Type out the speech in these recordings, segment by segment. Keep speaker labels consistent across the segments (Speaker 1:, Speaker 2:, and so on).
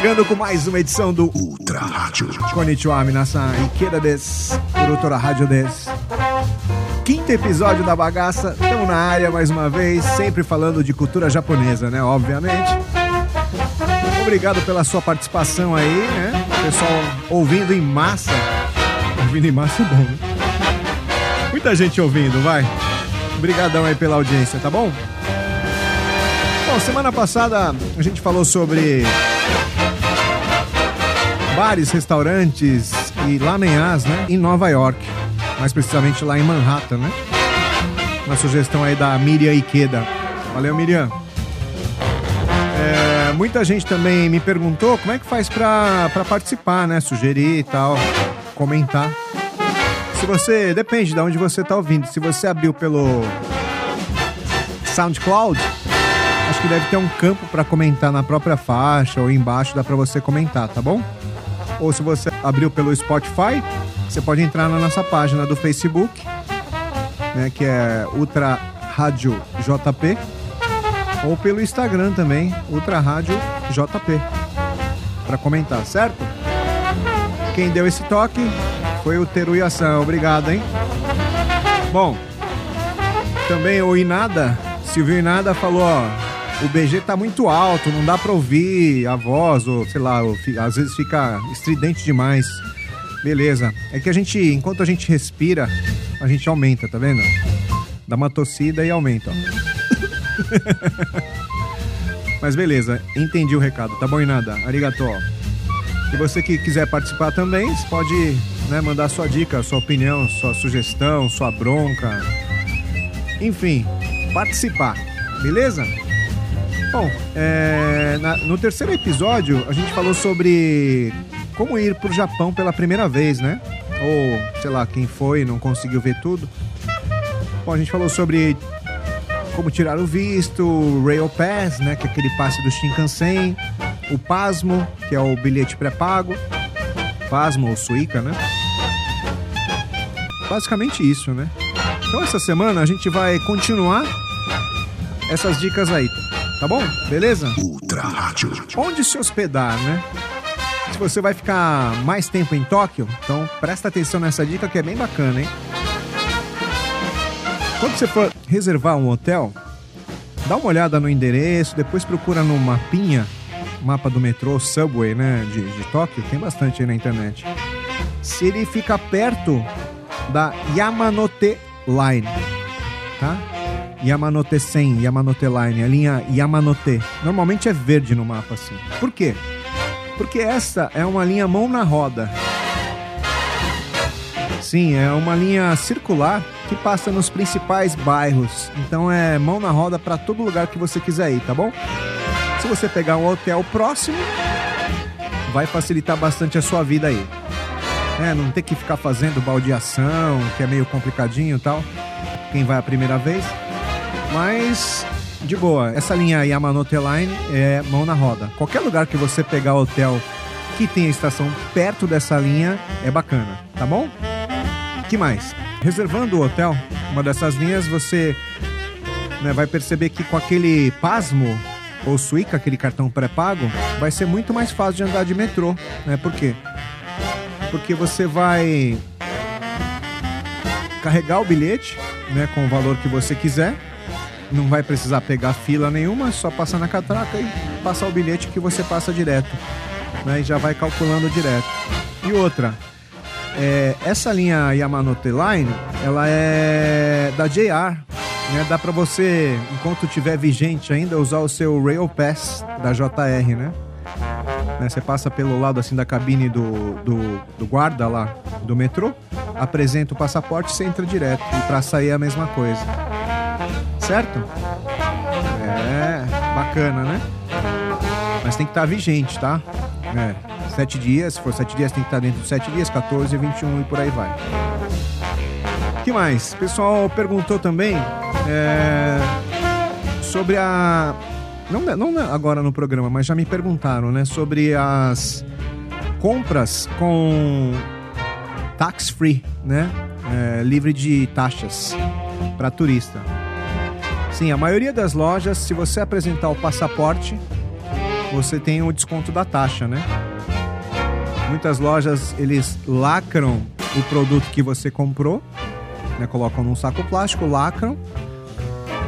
Speaker 1: Chegando com mais uma edição do Ultra Rádio. Konnichiwa, minasan. Ikeda des. Ultra Rádio des. Quinto episódio da bagaça. Estamos na área mais uma vez, sempre falando de cultura japonesa, né? Obviamente. Obrigado pela sua participação aí, né? Pessoal ouvindo em massa. Ouvindo em massa é bom, né? Muita gente ouvindo, vai. Obrigadão aí pela audiência, tá bom? Bom, semana passada a gente falou sobre bares, restaurantes e lamenhas, né? Em Nova York. Mais precisamente lá em Manhattan, né? Uma sugestão aí da Miriam Ikeda. Valeu, Miriam. É, muita gente também me perguntou como é que faz pra participar, né? Sugerir e tal, comentar. Se você. Depende de onde você tá ouvindo. Se você abriu pelo SoundCloud, acho que deve ter um campo para comentar na própria faixa ou embaixo dá para você comentar, tá bom? Ou se você abriu pelo Spotify, você pode entrar na nossa página do Facebook, né, que é Ultra Rádio JP, ou pelo Instagram também, Ultra Rádio JP, para comentar, certo? Quem deu esse toque foi o Teruyasan, obrigado, hein? Bom, também o Inada, Silvio Inada falou, ó, o BG tá muito alto, não dá pra ouvir a voz, ou sei lá, ou, às vezes fica estridente demais. Beleza. É que a gente, enquanto a gente respira, a gente aumenta, tá vendo? Dá uma tossida e aumenta, ó. Mas beleza, entendi o recado, tá bom, Inada? Arigato. E você que quiser participar também, pode né, mandar sua dica, sua opinião, sua sugestão, sua bronca. Enfim, participar, beleza? Bom, é, na, no terceiro episódio a gente falou sobre como ir pro Japão pela primeira vez, né? Ou, sei lá, quem foi não conseguiu ver tudo. Bom, a gente falou sobre como tirar o visto, o Rail Pass, né? Que é aquele passe do Shinkansen, o Pasmo, que é o bilhete pré-pago, Pasmo ou Suica, né? Basicamente isso, né? Então essa semana a gente vai continuar essas dicas aí, tá bom? Beleza? Ultra Rádio. Onde se hospedar, né? Se você vai ficar mais tempo em Tóquio, então presta atenção nessa dica que é bem bacana, hein? Quando você for reservar um hotel, dá uma olhada no endereço, depois procura no mapinha, mapa do metrô, subway, né, de, de Tóquio, tem bastante aí na internet. Se ele fica perto da Yamanote Line, tá? Yamanote 100, Yamanote Line, a linha Yamanote. Normalmente é verde no mapa assim. Por quê? Porque essa é uma linha mão na roda. Sim, é uma linha circular que passa nos principais bairros. Então é mão na roda para todo lugar que você quiser ir, tá bom? Se você pegar um hotel próximo, vai facilitar bastante a sua vida aí. É, não ter que ficar fazendo baldeação, que é meio complicadinho e tal. Quem vai a primeira vez. Mas, de boa, essa linha Yamanote Line é mão na roda. Qualquer lugar que você pegar hotel que tenha estação perto dessa linha é bacana, tá bom? que mais? Reservando o hotel, uma dessas linhas, você né, vai perceber que com aquele Pasmo ou Suica, aquele cartão pré-pago, vai ser muito mais fácil de andar de metrô, né? Por quê? Porque você vai carregar o bilhete, né, com o valor que você quiser. Não vai precisar pegar fila nenhuma, é só passar na catraca e passar o bilhete que você passa direto, né? E já vai calculando direto. E outra, é, essa linha Yamanote Line, ela é da JR, né? Dá para você, enquanto tiver vigente ainda, usar o seu Rail Pass da JR, né? né? Você passa pelo lado assim da cabine do, do, do guarda lá do metrô, apresenta o passaporte e você entra direto. E para sair é a mesma coisa. Certo? É, bacana, né? Mas tem que estar tá vigente, tá? É. Sete dias, se for sete dias, tem que estar dentro de sete dias, 14, 21 e por aí vai. Que mais? O pessoal perguntou também é, sobre a. Não, não agora no programa, mas já me perguntaram, né? Sobre as compras com tax free, né? É, livre de taxas para turista. Sim, a maioria das lojas, se você apresentar o passaporte, você tem o desconto da taxa, né? Muitas lojas eles lacram o produto que você comprou, né? Colocam num saco plástico, lacram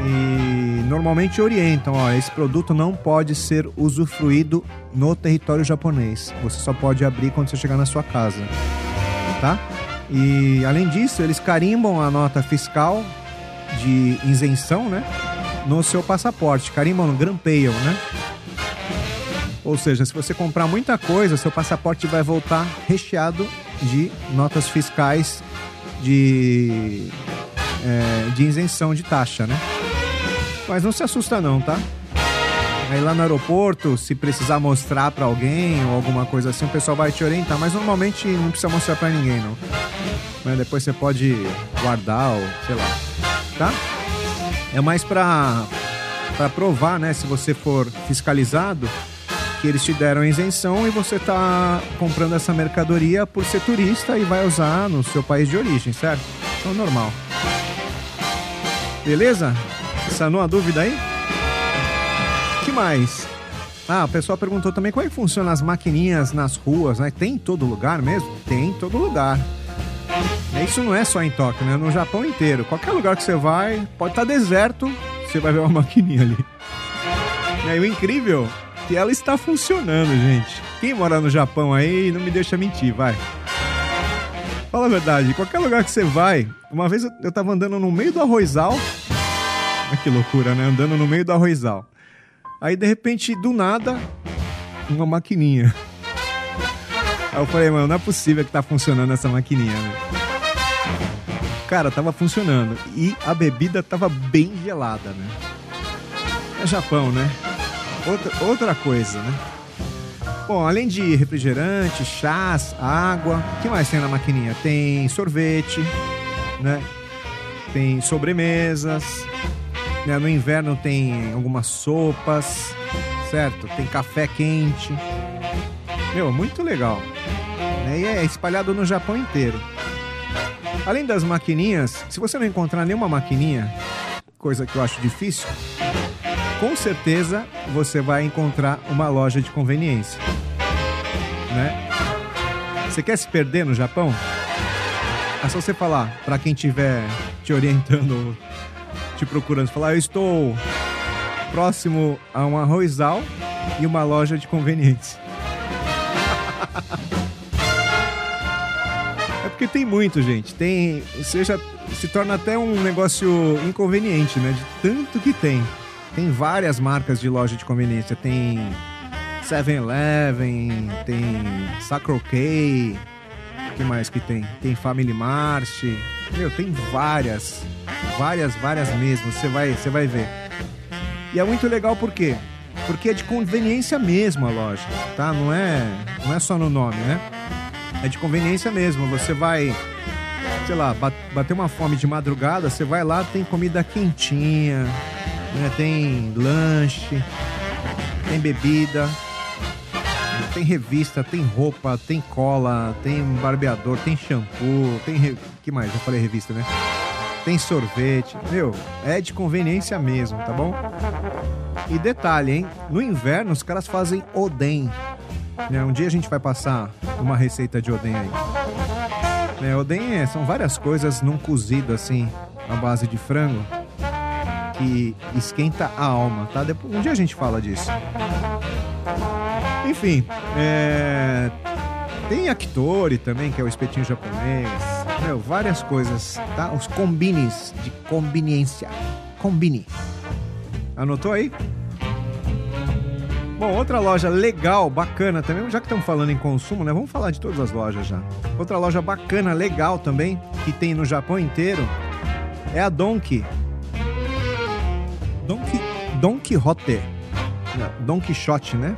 Speaker 1: e normalmente orientam, ó, esse produto não pode ser usufruído no território japonês. Você só pode abrir quando você chegar na sua casa, tá? E além disso, eles carimbam a nota fiscal de isenção, né? No seu passaporte, carimbam grampeiam, né? Ou seja, se você comprar muita coisa, seu passaporte vai voltar recheado de notas fiscais de, é, de isenção de taxa, né? Mas não se assusta não, tá? Aí lá no aeroporto, se precisar mostrar para alguém ou alguma coisa assim, o pessoal vai te orientar. Mas normalmente não precisa mostrar para ninguém, não. Mas depois você pode guardar ou sei lá, tá? É mais pra, pra provar, né? Se você for fiscalizado, que eles te deram isenção e você tá comprando essa mercadoria por ser turista e vai usar no seu país de origem, certo? Então normal. Beleza? Sanou a dúvida aí? que mais? Ah, o pessoal perguntou também como é que funciona as maquininhas nas ruas, né? Tem em todo lugar mesmo? Tem em todo lugar. Isso não é só em Tóquio, né? No Japão inteiro. Qualquer lugar que você vai, pode estar tá deserto, você vai ver uma maquininha ali. E aí o incrível é que ela está funcionando, gente. Quem mora no Japão aí não me deixa mentir, vai. Fala a verdade, qualquer lugar que você vai, uma vez eu, eu tava andando no meio do arrozal. Olha que loucura, né? Andando no meio do arrozal. Aí de repente, do nada, uma maquininha. Aí eu falei, mano, não é possível que tá funcionando essa maquininha, né? Cara, tava funcionando. E a bebida tava bem gelada, né? É Japão, né? Outra, outra coisa, né? Bom, além de refrigerante, chás, água, o que mais tem na maquininha? Tem sorvete, né? Tem sobremesas, né? No inverno tem algumas sopas, certo? Tem café quente. Meu, muito legal. Né? E é espalhado no Japão inteiro. Além das maquininhas, se você não encontrar nenhuma maquininha, coisa que eu acho difícil, com certeza você vai encontrar uma loja de conveniência. Né? Você quer se perder no Japão? É só você falar para quem estiver te orientando te procurando. Falar, eu estou próximo a um arrozal e uma loja de conveniência. Porque tem muito, gente. Tem. Seja, se torna até um negócio inconveniente, né? De tanto que tem. Tem várias marcas de loja de conveniência. Tem 7-Eleven, tem Sacro K. O que mais que tem? Tem Family Mart. Meu, tem várias várias, várias mesmo, você vai, você vai ver. E é muito legal por quê? Porque é de conveniência mesmo a loja, tá? Não é, não é só no nome, né? É de conveniência mesmo. Você vai, sei lá, bater uma fome de madrugada, você vai lá, tem comida quentinha, né? tem lanche, tem bebida, tem revista, tem roupa, tem cola, tem barbeador, tem shampoo, tem. Re... que mais? Já falei revista, né? tem sorvete. Meu, é de conveniência mesmo, tá bom? E detalhe, hein? No inverno os caras fazem oden. Né? Um dia a gente vai passar uma receita de oden aí. Né? Oden é, são várias coisas num cozido assim, à base de frango, que esquenta a alma, tá? Depois, um dia a gente fala disso. Enfim, é... tem Akitori também, que é o espetinho japonês. Meu, várias coisas, tá? Os combines de conveniência. Combine. Anotou aí? Bom, outra loja legal, bacana também, já que estamos falando em consumo, né? Vamos falar de todas as lojas já. Outra loja bacana, legal também, que tem no Japão inteiro, é a Donkey. Donkey, Don Quixote. Don Quixote, né?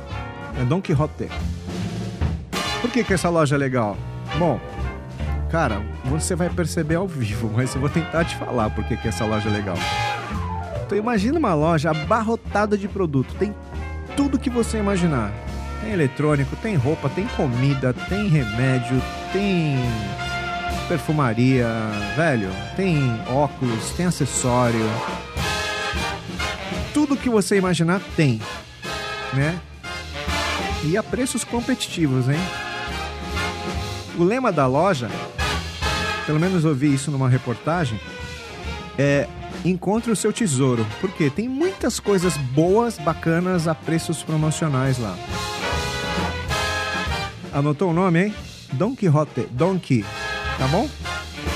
Speaker 1: É Don Quixote. Por que, que essa loja é legal? Bom, Cara, você vai perceber ao vivo, mas eu vou tentar te falar porque que essa loja é legal. Então imagina uma loja abarrotada de produto, tem tudo que você imaginar. Tem eletrônico, tem roupa, tem comida, tem remédio, tem perfumaria, velho, tem óculos, tem acessório. Tudo que você imaginar tem, né? e a preços competitivos, hein? O lema da loja, pelo menos eu vi isso numa reportagem, é encontre o seu tesouro. Porque tem muitas coisas boas, bacanas a preços promocionais lá. Anotou o nome, hein? Don Quixote, Donkey, tá bom?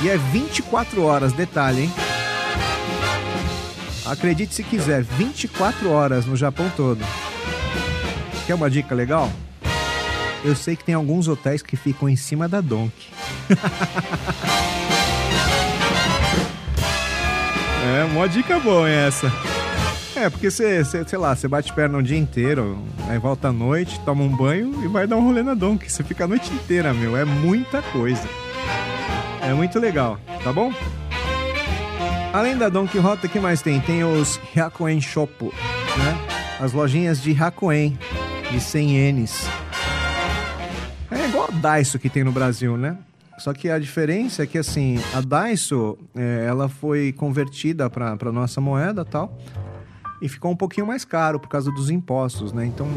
Speaker 1: E é 24 horas, detalhe, hein? Acredite se quiser, 24 horas no Japão todo. Quer uma dica legal? Eu sei que tem alguns hotéis que ficam em cima da Donkey. é, uma dica boa essa. É, porque você, sei lá, você bate perna o dia inteiro, aí volta à noite, toma um banho e vai dar um rolê na Donkey. Você fica a noite inteira, meu. É muita coisa. É muito legal, tá bom? Além da Don Quixote, o que mais tem? Tem os Hyakuen Shop, né? As lojinhas de Hyakuen, de 100 ienes. É igual a Daiso que tem no Brasil, né? Só que a diferença é que, assim, a Daiso, é, ela foi convertida para nossa moeda tal e ficou um pouquinho mais caro por causa dos impostos, né? Então,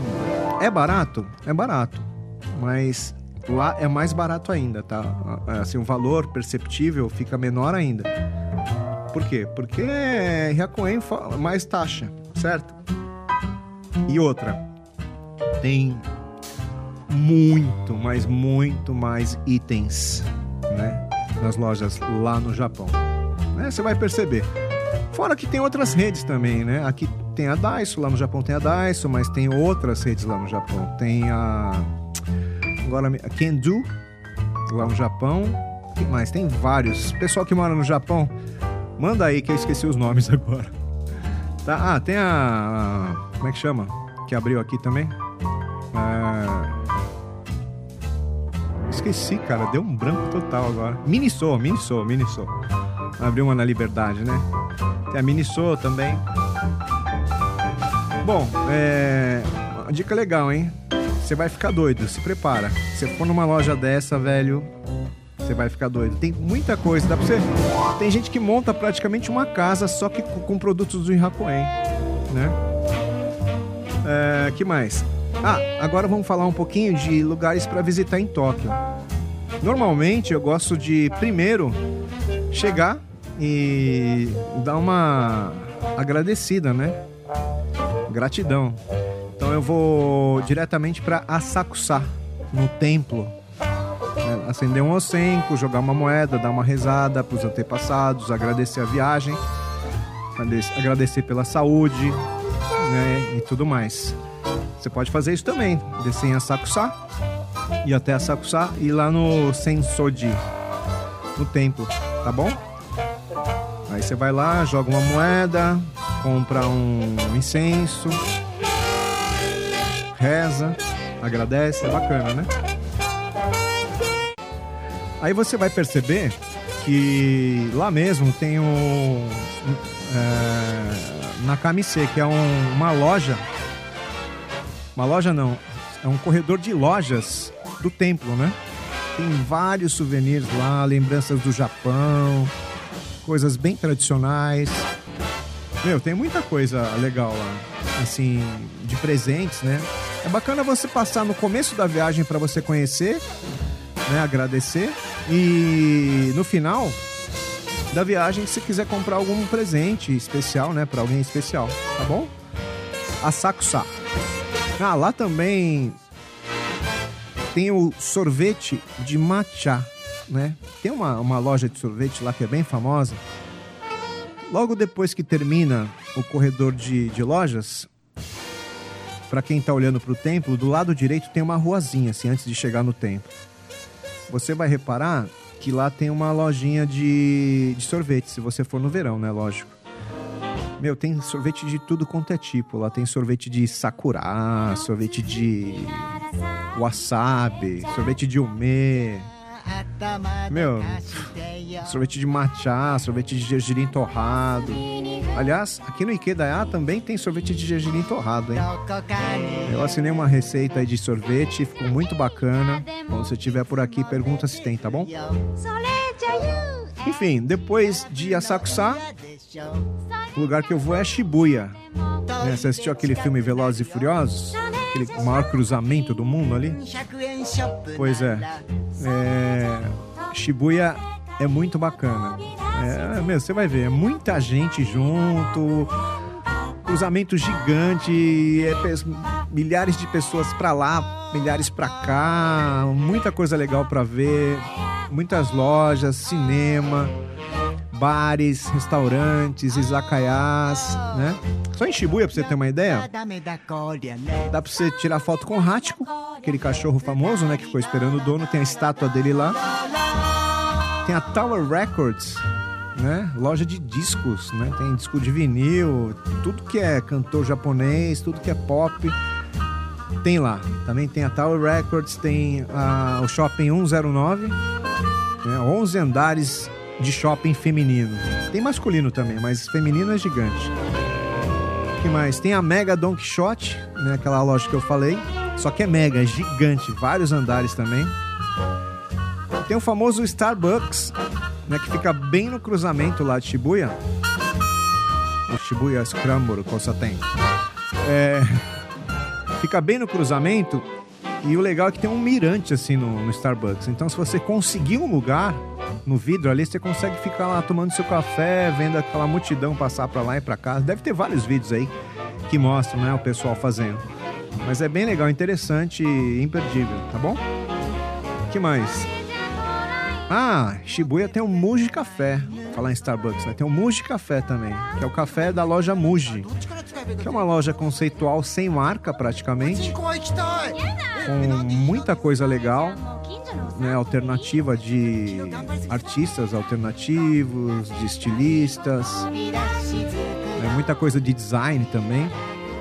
Speaker 1: é barato? É barato, mas lá é mais barato ainda, tá? Assim, o valor perceptível fica menor ainda. Por quê? Porque Ryakuen mais taxa, certo? E outra, tem muito, mas muito mais itens, né? Nas lojas lá no Japão. Né? Você vai perceber. Fora que tem outras redes também, né? Aqui tem a Daiso, lá no Japão tem a Daiso, mas tem outras redes lá no Japão. Tem a. Agora, a Kendu, lá no Japão. Tem mais? Tem vários. Pessoal que mora no Japão, manda aí que eu esqueci os nomes agora. Tá? Ah, tem a. Como é que chama? Que abriu aqui também. É... Esqueci, cara. Deu um branco total agora. Miniso, Miniso, Miniso. Abriu uma na Liberdade, né? Tem a Miniso também. Bom, é. Uma dica legal, hein? Você vai ficar doido, se prepara. Se for numa loja dessa, velho, você vai ficar doido. Tem muita coisa, dá pra você. Tem gente que monta praticamente uma casa só que com produtos do Hakuen, né? É, que mais? Ah, agora vamos falar um pouquinho de lugares para visitar em Tóquio. Normalmente eu gosto de primeiro chegar e dar uma agradecida, né? Gratidão. Então eu vou diretamente para Asakusa, no templo. Né? Acender um ocenco, jogar uma moeda, dar uma rezada para os antepassados, agradecer a viagem, agradecer pela saúde né? e tudo mais. Você pode fazer isso também, descer em Asakusa, ir até Asakusa e ir lá no Sensoji, no templo, tá bom? Aí você vai lá, joga uma moeda, compra um incenso, reza, agradece, é bacana, né? Aí você vai perceber que lá mesmo tem um. É, na Kamisei, que é um, uma loja. Uma loja não, é um corredor de lojas do templo, né? Tem vários souvenirs lá, lembranças do Japão, coisas bem tradicionais. Meu, tem muita coisa legal lá, assim, de presentes, né? É bacana você passar no começo da viagem para você conhecer, né, agradecer e no final da viagem, se quiser comprar algum presente especial, né, para alguém especial, tá bom? A Sakusa. Ah, lá também tem o sorvete de matcha, né? Tem uma, uma loja de sorvete lá que é bem famosa. Logo depois que termina o corredor de, de lojas, para quem está olhando para o templo, do lado direito tem uma ruazinha, assim, antes de chegar no templo. Você vai reparar que lá tem uma lojinha de, de sorvete, se você for no verão, né? Lógico. Meu, tem sorvete de tudo quanto é tipo. Lá tem sorvete de sakura, sorvete de wasabi, sorvete de umê, meu, sorvete de matcha, sorvete de gergelim torrado. Aliás, aqui no Ikedaya também tem sorvete de gergelim torrado, hein? Eu assinei uma receita de sorvete, ficou muito bacana. Quando você estiver por aqui, pergunta se tem, tá bom? Enfim, depois de Asakusa, o lugar que eu vou é Shibuya. Né? Você assistiu aquele filme Velozes e Furiosos? aquele maior cruzamento do mundo ali. Pois é. é Shibuya é muito bacana. É, meu, você vai ver, é muita gente junto, cruzamento gigante, é, milhares de pessoas para lá, milhares para cá, muita coisa legal para ver, muitas lojas, cinema, bares, restaurantes, izakayas, né? Só em Shibuya, pra você ter uma ideia, dá pra você tirar foto com o Hachiko, aquele cachorro famoso, né, que ficou esperando o dono, tem a estátua dele lá. Tem a Tower Records, né? Loja de discos, né? Tem disco de vinil, tudo que é cantor japonês, tudo que é pop, tem lá. Também tem a Tower Records, tem a, o Shopping 109, né? 11 andares de shopping feminino. Tem masculino também, mas feminino é gigante. O que mais? Tem a Mega Don Quixote, né? Aquela loja que eu falei. Só que é mega, é gigante, vários andares também. Tem o famoso Starbucks, né, que fica bem no cruzamento lá de Shibuya. O Shibuya Scramble, Costa tem. É, fica bem no cruzamento e o legal é que tem um mirante assim no, no, Starbucks. Então, se você conseguir um lugar no vidro ali, você consegue ficar lá tomando seu café, vendo aquela multidão passar para lá e para cá. Deve ter vários vídeos aí que mostram, né, o pessoal fazendo. Mas é bem legal, interessante e imperdível, tá bom? O que mais? Ah, Shibuya tem o Muji Café. Falar em Starbucks, né? Tem o Muji Café também, que é o café da loja Muji. Que é uma loja conceitual sem marca praticamente. Com muita coisa legal. Né, alternativa de artistas alternativos, de estilistas, né, muita coisa de design também.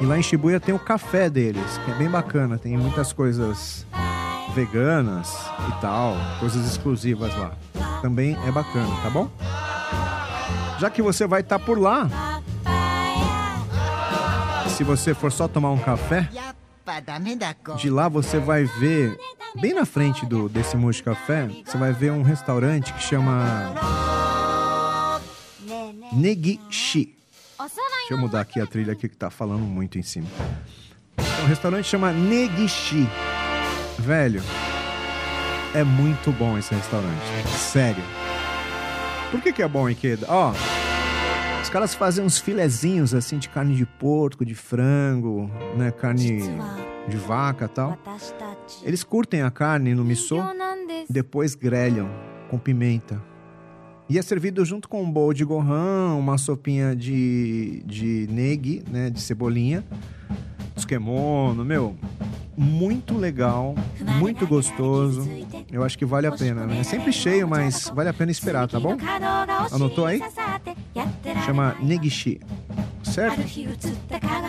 Speaker 1: E lá em Shibuya tem o café deles, que é bem bacana, tem muitas coisas veganas e tal, coisas exclusivas lá. Também é bacana, tá bom? Já que você vai estar tá por lá, se você for só tomar um café, de lá você vai ver, bem na frente do desse Moji Café, você vai ver um restaurante que chama Negishi. Deixa eu mudar aqui a trilha aqui que tá falando muito em cima. O restaurante chama Negishi. Velho, é muito bom esse restaurante. Sério. Por que, que é bom, Ikeda? Ó, os caras fazem uns filezinhos assim de carne de porco, de frango, né? Carne de vaca tal. Eles curtem a carne no miso, depois grelham com pimenta. E é servido junto com um bowl de gohan, uma sopinha de, de negi, né? De cebolinha. Tsukimono, meu, muito legal, muito gostoso. Eu acho que vale a pena, né? É sempre cheio, mas vale a pena esperar, tá bom? Anotou aí? Chama Negishi. Certo?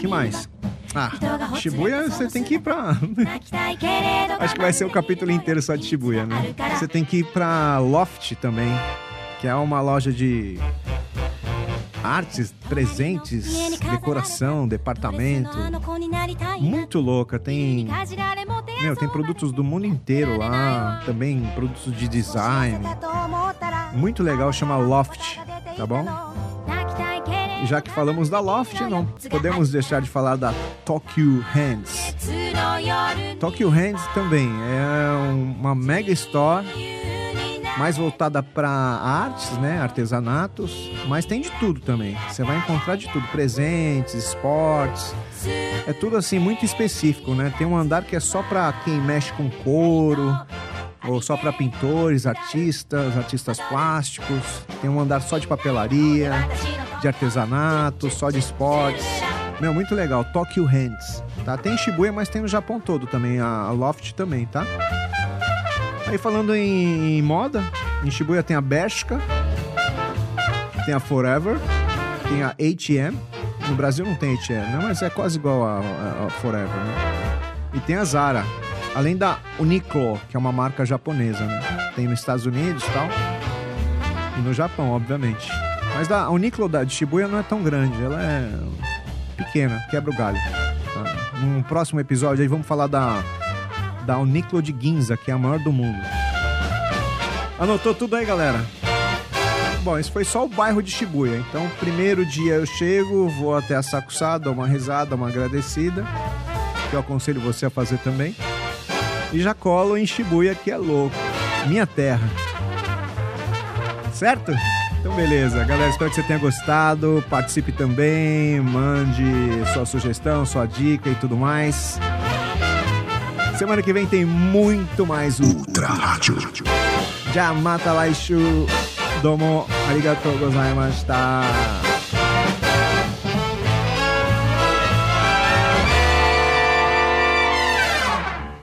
Speaker 1: que mais? Ah, Shibuya você tem que ir pra. acho que vai ser o capítulo inteiro só de Shibuya, né? Você tem que ir pra Loft também, que é uma loja de artes, presentes, decoração, departamento. Muito louca. Tem. Meu, tem produtos do mundo inteiro lá. Também produtos de design. Muito legal, chama Loft, tá bom? já que falamos da Loft, não podemos deixar de falar da Tokyo Hands. Tokyo Hands também é uma mega store mais voltada para artes, né, artesanatos, mas tem de tudo também. Você vai encontrar de tudo, presentes, esportes. É tudo assim muito específico, né? Tem um andar que é só para quem mexe com couro, ou só para pintores, artistas, artistas plásticos. Tem um andar só de papelaria, de artesanato, só de esportes. Meu, muito legal. Tokyo Hands, tá? Tem Shibuya, mas tem no Japão todo também, a Loft também, tá? Aí falando em, em moda, em Shibuya tem a Bershka, tem a Forever, tem a H&M. No Brasil não tem H&M, não, mas é quase igual a, a, a Forever, né? E tem a Zara, além da Uniqlo, que é uma marca japonesa, né? Tem nos Estados Unidos e tal. E no Japão, obviamente. Mas a Uniqlo da, de Shibuya não é tão grande, ela é pequena, quebra o galho. Tá? Num próximo episódio aí vamos falar da da Uniqlo de Ginza, que é a maior do mundo. Anotou tudo aí, galera? Bom, esse foi só o bairro de Shibuya. Então, primeiro dia eu chego, vou até a Sakusa, dou uma risada, uma agradecida. que eu aconselho você a fazer também. E já colo em Shibuya, que é louco. Minha terra. Certo? Então, beleza. Galera, espero que você tenha gostado. Participe também. Mande sua sugestão, sua dica e tudo mais. Semana que vem tem muito mais
Speaker 2: Ultra Rádio.
Speaker 1: Já mata Laishu. Domo arigatou gozaimashita.